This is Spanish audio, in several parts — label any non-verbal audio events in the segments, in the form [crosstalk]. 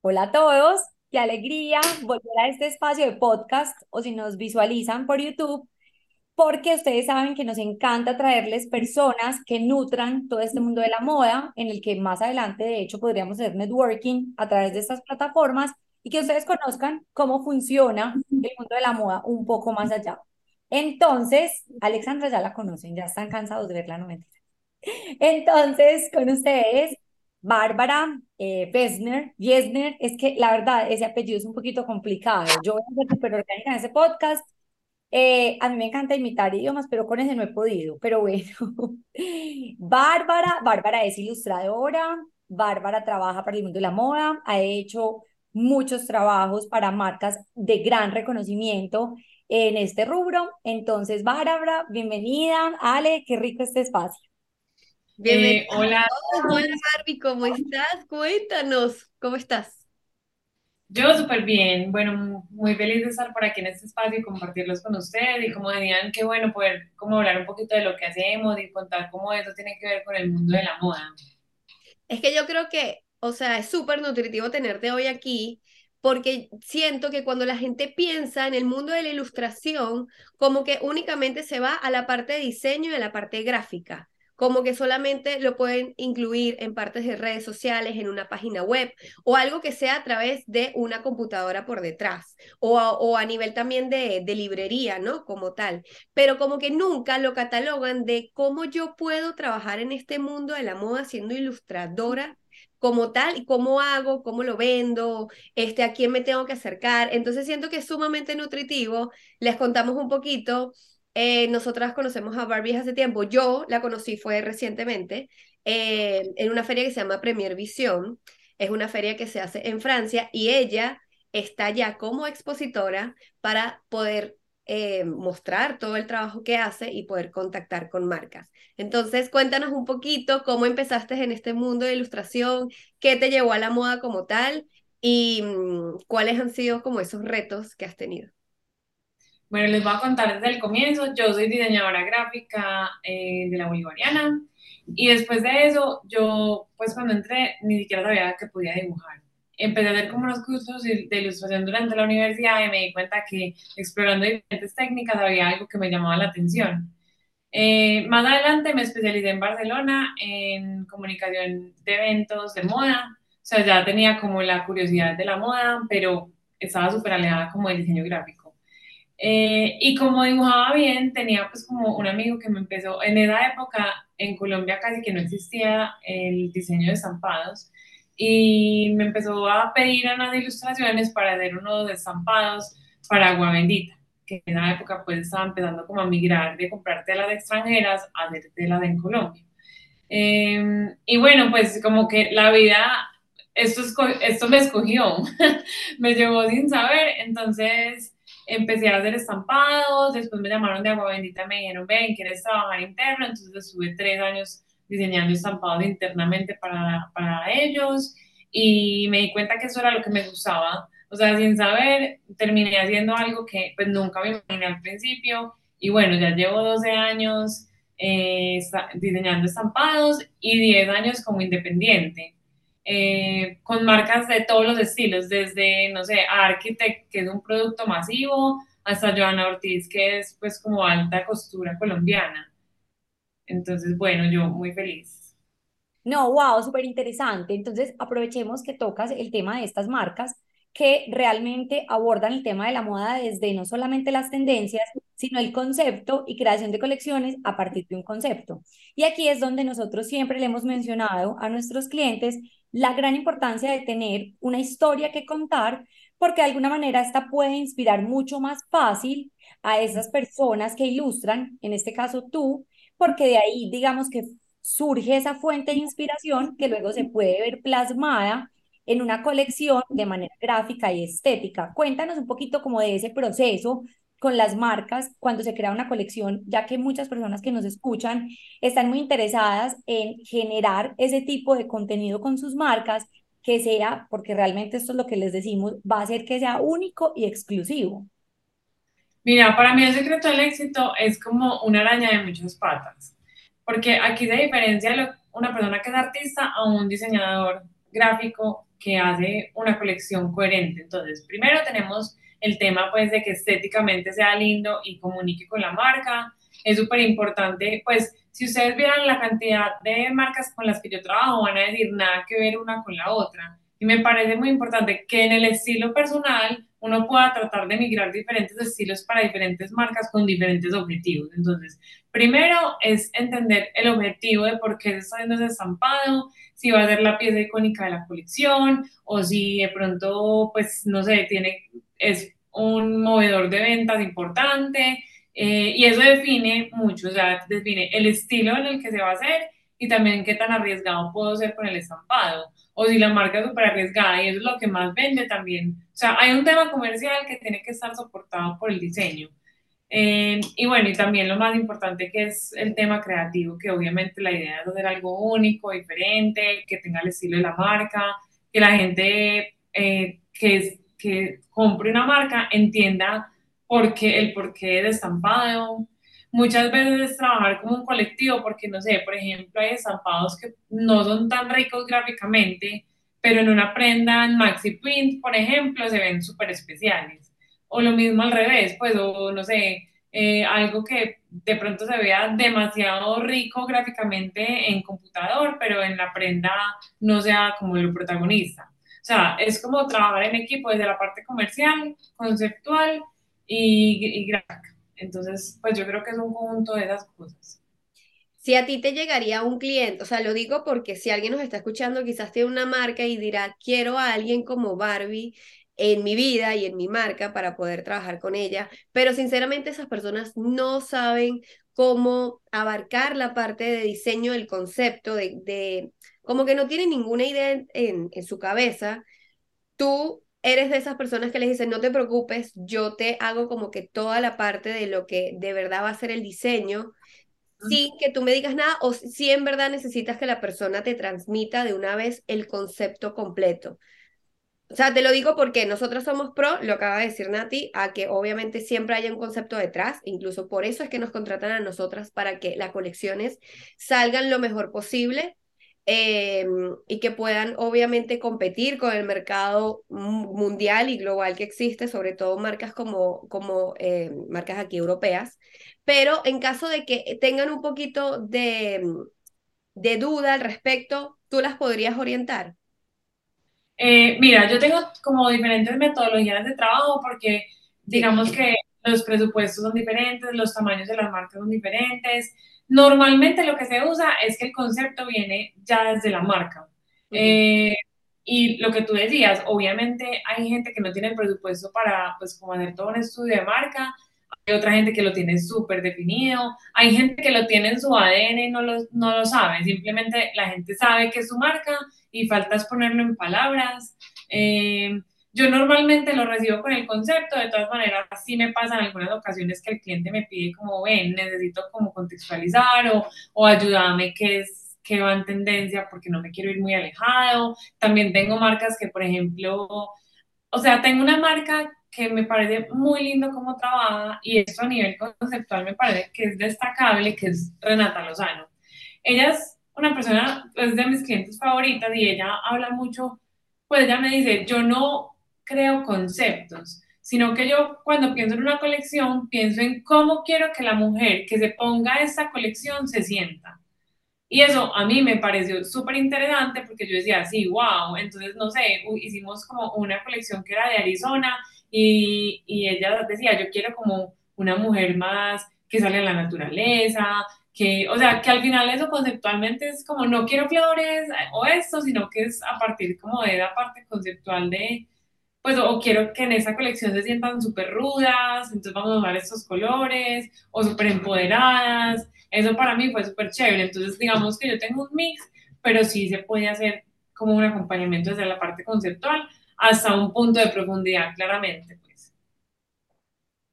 Hola a todos, qué alegría volver a este espacio de podcast o si nos visualizan por YouTube, porque ustedes saben que nos encanta traerles personas que nutran todo este mundo de la moda, en el que más adelante, de hecho, podríamos hacer networking a través de estas plataformas y que ustedes conozcan cómo funciona el mundo de la moda un poco más allá. Entonces, Alexandra ya la conocen, ya están cansados de verla, no. [laughs] Entonces, con ustedes, Bárbara eh, Besner, es que la verdad ese apellido es un poquito complicado. Yo voy a ser súper orgánica en ese podcast. Eh, a mí me encanta imitar idiomas, pero con ese no he podido. Pero bueno, [laughs] Bárbara, Bárbara es ilustradora, Bárbara trabaja para el mundo de la moda, ha hecho muchos trabajos para marcas de gran reconocimiento en este rubro. Entonces, Bárbara, bienvenida. Ale, qué rico este espacio. Bienvenida. Eh, hola. Hola Barbie, ¿cómo estás? Cuéntanos, ¿cómo estás? Yo súper bien, bueno, muy feliz de estar por aquí en este espacio y compartirlos con ustedes y como decían, qué bueno poder como hablar un poquito de lo que hacemos y contar cómo eso tiene que ver con el mundo de la moda. Es que yo creo que, o sea, es súper nutritivo tenerte hoy aquí porque siento que cuando la gente piensa en el mundo de la ilustración, como que únicamente se va a la parte de diseño y a la parte gráfica como que solamente lo pueden incluir en partes de redes sociales, en una página web o algo que sea a través de una computadora por detrás o a, nivel también de, de librería, ¿no? Como tal. Pero como que nunca lo catalogan de cómo yo puedo trabajar en este mundo de la moda siendo ilustradora como tal, y cómo hago, cómo lo vendo, este, a quién me tengo que acercar. Entonces siento que es sumamente nutritivo. Les contamos un poquito eh, nosotras conocemos a Barbie hace tiempo. Yo la conocí fue recientemente eh, en una feria que se llama Premier Vision. Es una feria que se hace en Francia y ella está ya como expositora para poder eh, mostrar todo el trabajo que hace y poder contactar con marcas. Entonces, cuéntanos un poquito cómo empezaste en este mundo de ilustración, qué te llevó a la moda como tal y mm, cuáles han sido como esos retos que has tenido. Bueno, les voy a contar desde el comienzo. Yo soy diseñadora gráfica eh, de la Bolivariana y después de eso, yo, pues cuando entré, ni siquiera sabía que podía dibujar. Empecé a hacer como unos cursos de ilustración durante la universidad y me di cuenta que explorando diferentes técnicas había algo que me llamaba la atención. Eh, más adelante me especialicé en Barcelona en comunicación de eventos de moda. O sea, ya tenía como la curiosidad de la moda, pero estaba súper alejada como del diseño gráfico. Eh, y como dibujaba bien, tenía pues como un amigo que me empezó, en esa época en Colombia casi que no existía el diseño de estampados y me empezó a pedir unas ilustraciones para hacer unos estampados para agua bendita, que en esa época pues estaba empezando como a migrar de comprar telas extranjeras a hacer telas en Colombia. Em, y bueno, pues como que la vida, esto, esto me escogió, [laughs] me llevó sin saber, entonces empecé a hacer estampados, después me llamaron de Agua Bendita, me dijeron, ven, ¿quieres trabajar interno? Entonces estuve tres años diseñando estampados internamente para, para ellos y me di cuenta que eso era lo que me gustaba. O sea, sin saber, terminé haciendo algo que pues nunca me imaginé al principio y bueno, ya llevo 12 años eh, diseñando estampados y 10 años como independiente. Eh, con marcas de todos los estilos, desde, no sé, Architect, que es un producto masivo, hasta Joana Ortiz, que es pues como alta costura colombiana. Entonces, bueno, yo muy feliz. No, wow, súper interesante. Entonces, aprovechemos que tocas el tema de estas marcas que realmente abordan el tema de la moda desde no solamente las tendencias, sino el concepto y creación de colecciones a partir de un concepto. Y aquí es donde nosotros siempre le hemos mencionado a nuestros clientes la gran importancia de tener una historia que contar, porque de alguna manera esta puede inspirar mucho más fácil a esas personas que ilustran, en este caso tú, porque de ahí digamos que surge esa fuente de inspiración que luego se puede ver plasmada en una colección de manera gráfica y estética. Cuéntanos un poquito como de ese proceso con las marcas cuando se crea una colección, ya que muchas personas que nos escuchan están muy interesadas en generar ese tipo de contenido con sus marcas que sea, porque realmente esto es lo que les decimos, va a ser que sea único y exclusivo. Mira, para mí el secreto del éxito es como una araña de muchas patas. porque aquí se diferencia una persona que es artista a un diseñador gráfico que hace una colección coherente. Entonces, primero tenemos el tema pues de que estéticamente sea lindo y comunique con la marca. Es súper importante, pues si ustedes vieran la cantidad de marcas con las que yo trabajo, van a decir nada que ver una con la otra. Y me parece muy importante que en el estilo personal uno pueda tratar de migrar diferentes estilos para diferentes marcas con diferentes objetivos. Entonces, primero es entender el objetivo de por qué se está haciendo ese estampado, si va a ser la pieza icónica de la colección o si de pronto, pues, no sé, tiene, es un movedor de ventas importante. Eh, y eso define mucho, o sea, define el estilo en el que se va a hacer y también qué tan arriesgado puedo ser con el estampado o si la marca es súper arriesgada y eso es lo que más vende también. O sea, hay un tema comercial que tiene que estar soportado por el diseño. Eh, y bueno, y también lo más importante que es el tema creativo, que obviamente la idea es hacer algo único, diferente, que tenga el estilo de la marca, que la gente eh, que, que compre una marca entienda por qué, el porqué de estampado, muchas veces es trabajar como un colectivo, porque no sé, por ejemplo, hay estampados que no son tan ricos gráficamente, pero en una prenda en maxi print, por ejemplo, se ven súper especiales. O lo mismo al revés, pues, o no sé, eh, algo que de pronto se vea demasiado rico gráficamente en computador, pero en la prenda no sea como el protagonista. O sea, es como trabajar en equipo desde la parte comercial, conceptual y, y gráfica. Entonces, pues yo creo que es un conjunto de esas cosas. Si a ti te llegaría un cliente, o sea, lo digo porque si alguien nos está escuchando, quizás tiene una marca y dirá, quiero a alguien como Barbie en mi vida y en mi marca para poder trabajar con ella, pero sinceramente esas personas no saben cómo abarcar la parte de diseño del concepto, de, de como que no tienen ninguna idea en, en su cabeza. Tú eres de esas personas que les dicen, no te preocupes, yo te hago como que toda la parte de lo que de verdad va a ser el diseño, sin que tú me digas nada, o si en verdad necesitas que la persona te transmita de una vez el concepto completo. O sea, te lo digo porque nosotros somos pro, lo acaba de decir Nati, a que obviamente siempre haya un concepto detrás, incluso por eso es que nos contratan a nosotras para que las colecciones salgan lo mejor posible Em, y que puedan obviamente competir con el mercado mundial y global que existe, sobre todo marcas como, como eh, marcas aquí europeas. Pero en caso de que tengan un poquito de, de duda al respecto, ¿tú las podrías orientar? Eh, mira, yo tengo como diferentes metodologías de trabajo porque digamos que los presupuestos son diferentes, los tamaños de las marcas son diferentes. Normalmente lo que se usa es que el concepto viene ya desde la marca. Eh, y lo que tú decías, obviamente hay gente que no tiene el presupuesto para, pues, como hacer todo un estudio de marca, hay otra gente que lo tiene súper definido, hay gente que lo tiene en su ADN y no lo, no lo sabe, simplemente la gente sabe que es su marca y falta es ponerlo en palabras. Eh, yo normalmente lo recibo con el concepto, de todas maneras sí me pasa en algunas ocasiones que el cliente me pide como, ven, necesito como contextualizar o, o ayúdame qué es qué va en tendencia porque no me quiero ir muy alejado. También tengo marcas que, por ejemplo, o sea, tengo una marca que me parece muy lindo cómo trabaja y esto a nivel conceptual me parece que es destacable, que es Renata Lozano. Ella es una persona, es de mis clientes favoritas y ella habla mucho, pues ella me dice, yo no creo conceptos, sino que yo cuando pienso en una colección, pienso en cómo quiero que la mujer que se ponga esta colección se sienta. Y eso a mí me pareció súper interesante porque yo decía, sí, wow, entonces, no sé, hicimos como una colección que era de Arizona y, y ella decía, yo quiero como una mujer más que sale a la naturaleza, que, o sea, que al final eso conceptualmente es como, no quiero flores o esto, sino que es a partir como de la parte conceptual de, pues o quiero que en esa colección se sientan súper rudas, entonces vamos a usar estos colores, o súper empoderadas, eso para mí fue súper chévere, entonces digamos que yo tengo un mix, pero sí se puede hacer como un acompañamiento desde la parte conceptual hasta un punto de profundidad, claramente.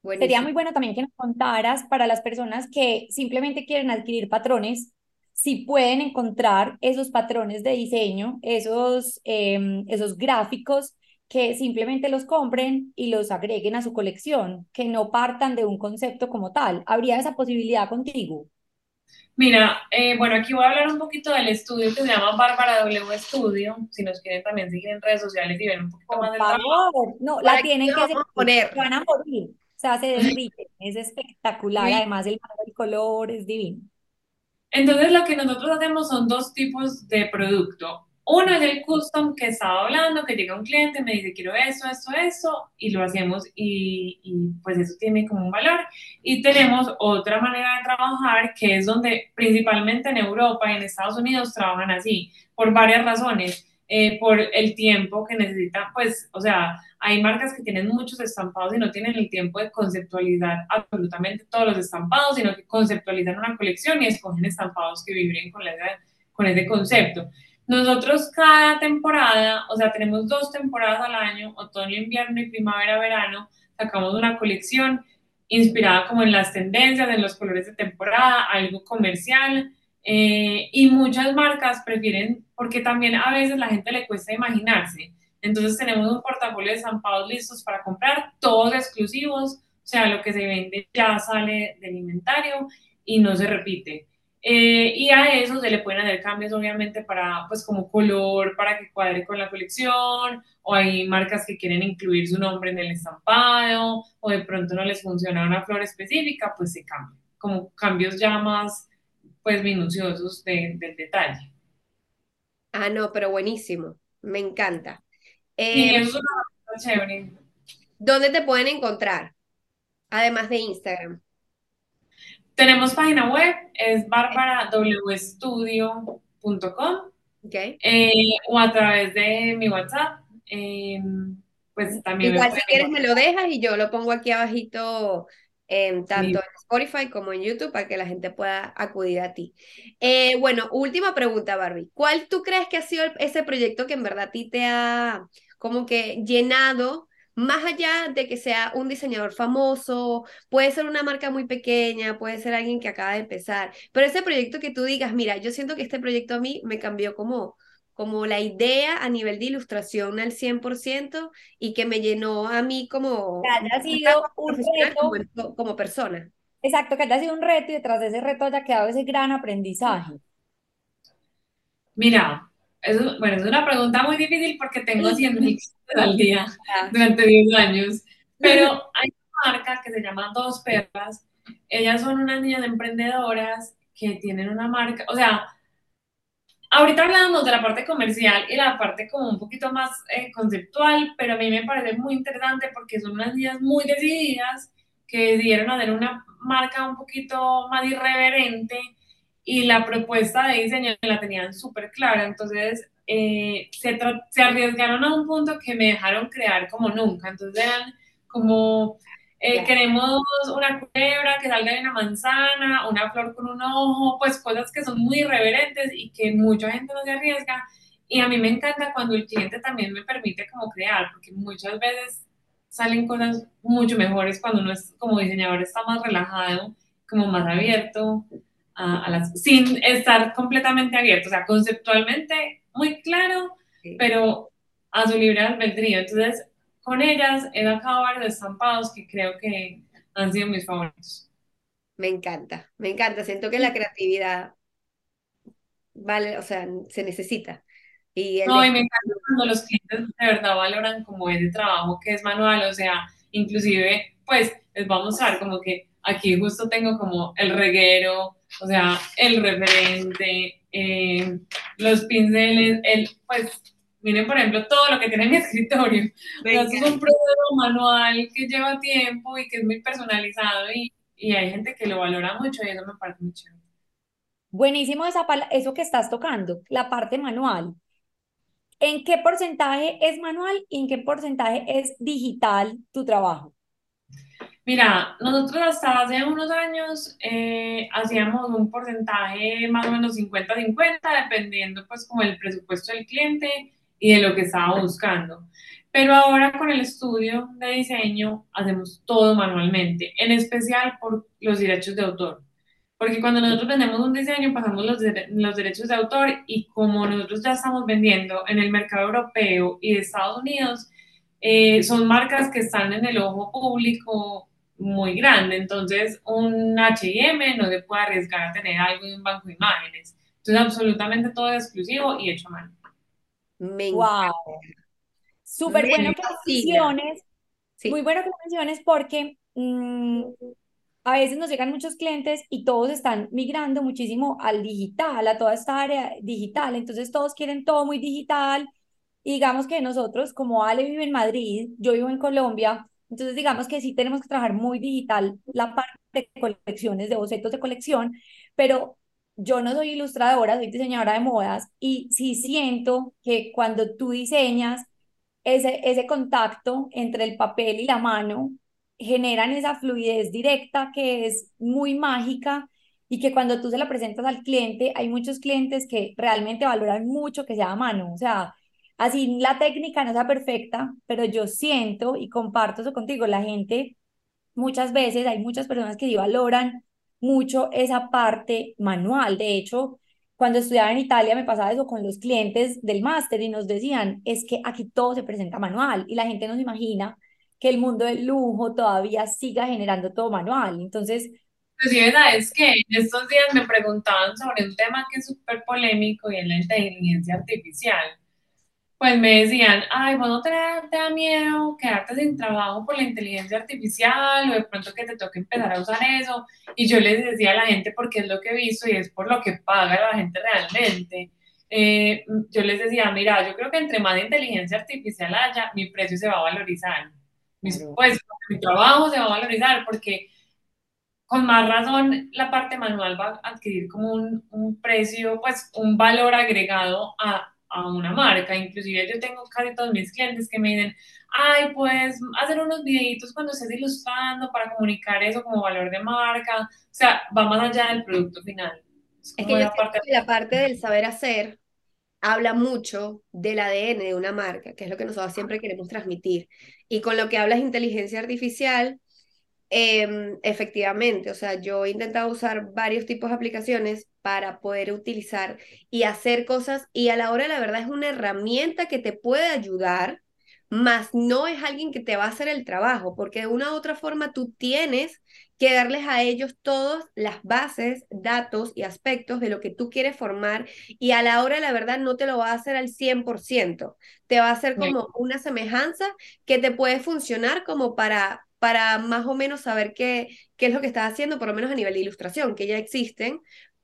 Pues. Sería muy bueno también que nos contaras para las personas que simplemente quieren adquirir patrones, si pueden encontrar esos patrones de diseño, esos, em, esos gráficos que simplemente los compren y los agreguen a su colección, que no partan de un concepto como tal. ¿Habría esa posibilidad contigo? Mira, eh, bueno, aquí voy a hablar un poquito del estudio que se llama Bárbara W Studio. Si nos quieren también seguir en redes sociales y ver un poquito Por más del trabajo. no, la tienen que a poner. van a morir. O sea, se derrite. [laughs] Es espectacular. Sí. Además, el, el color es divino. Entonces, lo que nosotros hacemos son dos tipos de producto. Uno es el custom que estaba hablando, que llega un cliente, me dice, quiero esto, esto, esto, y lo hacemos y, y, pues eso tiene como un valor. Y tenemos otra manera de trabajar, que es donde principalmente en Europa y en Estados Unidos trabajan así, por varias razones. Eh, por el tiempo que necesitan, pues, o sea, hay marcas que tienen muchos estampados y no tienen el tiempo de conceptualizar absolutamente todos los estampados, sino que conceptualizan una colección y escogen estampados que vibren con, la, con ese concepto. Nosotros cada temporada, o sea, tenemos dos temporadas al año, otoño, invierno y primavera, verano, sacamos una colección inspirada como en las tendencias, en los colores de temporada, algo comercial, eh, y muchas marcas prefieren, porque también a veces la gente le cuesta imaginarse. Entonces tenemos un portafolio de estampados listos para comprar, todos exclusivos, o sea, lo que se vende ya sale del inventario y no se repite. Eh, y a eso se le pueden hacer cambios, obviamente, para, pues, como color, para que cuadre con la colección, o hay marcas que quieren incluir su nombre en el estampado, o de pronto no les funciona una flor específica, pues se cambia, como cambios ya más, pues, minuciosos de, del detalle. Ah, no, pero buenísimo, me encanta. Sí, Eh, eso es una chévere. ¿dónde te pueden encontrar? Además de Instagram. Tenemos página web, es barbarawstudio.com ¿ok? eh, o a través de mi WhatsApp. eh, pues también Igual si quieres me lo dejas y yo lo pongo aquí abajito, em, tanto Sí. en Spotify como en YouTube para que la gente pueda acudir a ti. Eh, bueno, última pregunta, Barbie. ¿Cuál tú crees que ha sido el- ese proyecto que en verdad a ti te ha como que llenado, más allá de que sea un diseñador famoso, puede ser una marca muy pequeña, puede ser alguien que acaba de empezar, pero ese proyecto que tú digas, mira, yo siento que este proyecto a mí me cambió como como la idea a nivel de ilustración al 100% y que me llenó a mí como, Que haya sido como un como, reto, como persona. exacto, que haya sido un reto y detrás de ese reto haya quedado ese gran aprendizaje. Mira, eso, bueno, es una pregunta muy difícil porque tengo 100 mil [laughs] al día durante 10 años, pero hay una marca que se llama Dos Perlas. Ellas son unas niñas emprendedoras que tienen una marca, o sea, ahorita hablábamos de la parte comercial y la parte como un poquito más eh, conceptual, pero a mí me parece muy interesante porque son unas niñas muy decididas que decidieron hacer una marca un poquito más irreverente y la propuesta de diseño la tenían súper clara, entonces eh, se, se, arriesgaron a un punto que me dejaron crear como nunca, entonces eran como, eh, yeah. queremos una culebra que salga de una manzana, una flor con un ojo, pues cosas que son muy irreverentes y que mucha gente no se arriesga, y a mí me encanta cuando el cliente también me permite como crear, porque muchas veces salen cosas mucho mejores cuando uno es como diseñador está más relajado, como más abierto, a, a las, sin estar completamente abierto, o sea, conceptualmente muy claro, sí. pero a su libre albedrío. Entonces, con ellas he sacado varios estampados que creo que han sido mis favoritos. Me encanta, me encanta. Siento que la creatividad vale, o sea, se necesita. Y no, y me encanta cuando los clientes de verdad valoran como ese trabajo que es manual, o sea, inclusive, pues, les vamos a mostrar como que aquí justo tengo como el reguero, o sea, el referente, eh, los pinceles, el, pues, miren, por ejemplo, todo lo que tiene mi [laughs] escritorio. Sea, es un proceso manual que lleva tiempo y que es muy personalizado y, y hay gente que lo valora mucho y eso me parece muy chévere. Buenísimo esa, eso que estás tocando, la parte manual. ¿En qué porcentaje es manual y en qué porcentaje es digital tu trabajo? Mira, nosotros hasta hace unos años eh, hacíamos un porcentaje más o menos 50-50, dependiendo pues como el presupuesto del cliente y de lo que estaba buscando. Pero ahora con el estudio de diseño hacemos todo manualmente, en especial por los derechos de autor. Porque cuando nosotros vendemos un diseño pasamos los, de, los derechos de autor y como nosotros ya estamos vendiendo en el mercado europeo y de Estados Unidos, eh, son marcas que están en el ojo público muy grande. Entonces, un HM no se puede arriesgar a tener algo de un banco de imágenes. Entonces, absolutamente todo es exclusivo y hecho a mano. Me Wow. Súper Me bueno que menciones, Sí. muy bueno que menciones porque mm, a veces nos llegan muchos clientes y todos están migrando muchísimo al digital, a toda esta área digital. Entonces todos quieren todo muy digital. Y digamos que nosotros, como Ale vive en Madrid, yo vivo en Colombia, entonces digamos que sí tenemos que trabajar muy digital la parte de colecciones, de bocetos de colección, pero yo no soy ilustradora, soy diseñadora de modas y sí siento que cuando tú diseñas, ese, ese contacto entre el papel y la mano generan esa fluidez directa que es muy mágica y que cuando tú se la presentas al cliente, hay muchos clientes que realmente valoran mucho que sea a mano, o sea, así la técnica no sea perfecta, pero yo siento y comparto eso contigo, la gente muchas veces, hay muchas personas que sí valoran mucho esa parte manual, de hecho, cuando estudiaba en Italia me pasaba eso con los clientes del máster y nos decían, es que aquí todo se presenta manual y la gente no se imagina que el mundo del lujo todavía siga generando todo manual. Entonces, Inclusive, ¿sabes qué? En estos días me preguntaban sobre un tema que es súper polémico y es la inteligencia artificial. Pues me decían, ay, vos no te da, te da miedo quedarte sin trabajo por la inteligencia artificial o de pronto que te toque empezar a usar eso. Y yo les decía a la gente porque es lo que he visto y es por lo que paga la gente realmente. Eh, yo les decía, mira, yo creo que entre más inteligencia artificial haya, mi precio se va a valorizar. Mis, pues mi trabajo se va a valorizar porque con más razón la parte manual va a adquirir como un, un precio, pues un valor agregado a, a, una marca. Inclusive yo tengo casi todos mis clientes que me dicen, ay, pues hacer unos videitos cuando estés ilustrando para comunicar eso como valor de marca. O sea, va más allá del producto final. Es, es que yo parte... que la parte del saber hacer habla mucho del ADN de una marca, que es lo que nosotros siempre queremos transmitir. Y con lo que hablas inteligencia artificial, eh, efectivamente, o sea, yo he intentado usar varios tipos de aplicaciones para poder utilizar y hacer cosas y a la hora la verdad es una herramienta que te puede ayudar, más no es alguien que te va a hacer el trabajo, porque de una u otra forma tú tienes que darles a ellos todas las bases, datos y aspectos de lo que tú quieres formar y a la hora la verdad no te lo va a hacer al 100%, te va a hacer como una semejanza que te puede funcionar como para para más o menos saber qué, qué es lo que estás haciendo, por lo menos a nivel de ilustración, que ya existen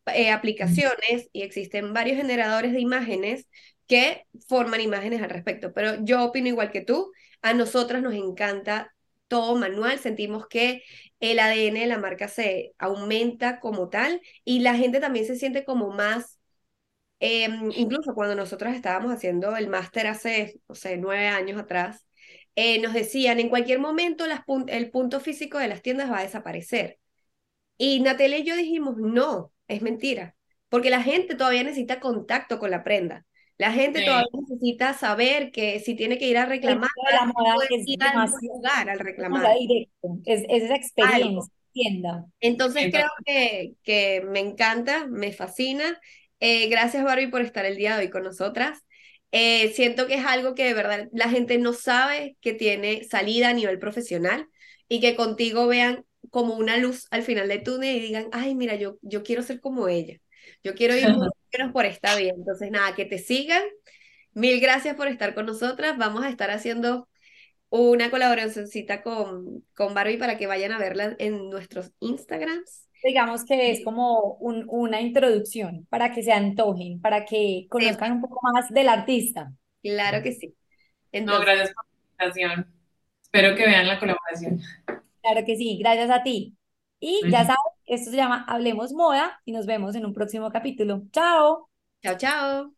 eh, aplicaciones y existen varios generadores de imágenes que forman imágenes al respecto. Pero yo opino igual que tú, a nosotras nos encanta todo manual, sentimos que el ADN de la marca se aumenta como tal y la gente también se siente como más, eh, incluso cuando nosotros estábamos haciendo el máster hace, no sé, nueve años atrás, eh, nos decían, en cualquier momento las pun el punto físico de las tiendas va a desaparecer. Y Natalia y yo dijimos, no, es mentira, porque la gente todavía necesita contacto con la prenda. La gente sí. todavía necesita saber que si tiene que ir a reclamar, la moda puede es ir al lugar al reclamar. Es, es, esa experiencia, Algo. tienda. Entonces creo que, que me encanta, me fascina. Eh, gracias Barbie por estar el día de hoy con nosotras. Eh, siento que es algo que de verdad la gente no sabe que tiene salida a nivel profesional y que contigo vean como una luz al final del túnel y digan, ay, mira, yo, yo quiero ser como ella, yo quiero ir [laughs] menos por esta vía. Entonces, nada, que te sigan. Mil gracias por estar con nosotras. Vamos a estar haciendo una colaboracióncita con, con Barbie para que vayan a verla en nuestros Instagrams. Digamos que es como un, una introducción para que se antojen, para que conozcan un poco más del artista. Claro que sí. Entonces, no, gracias por la invitación. Espero que vean la colaboración. Claro que sí, gracias a ti. Y ya sabes, esto se llama Hablemos Moda y nos vemos en un próximo capítulo. Chao. Chao, chao.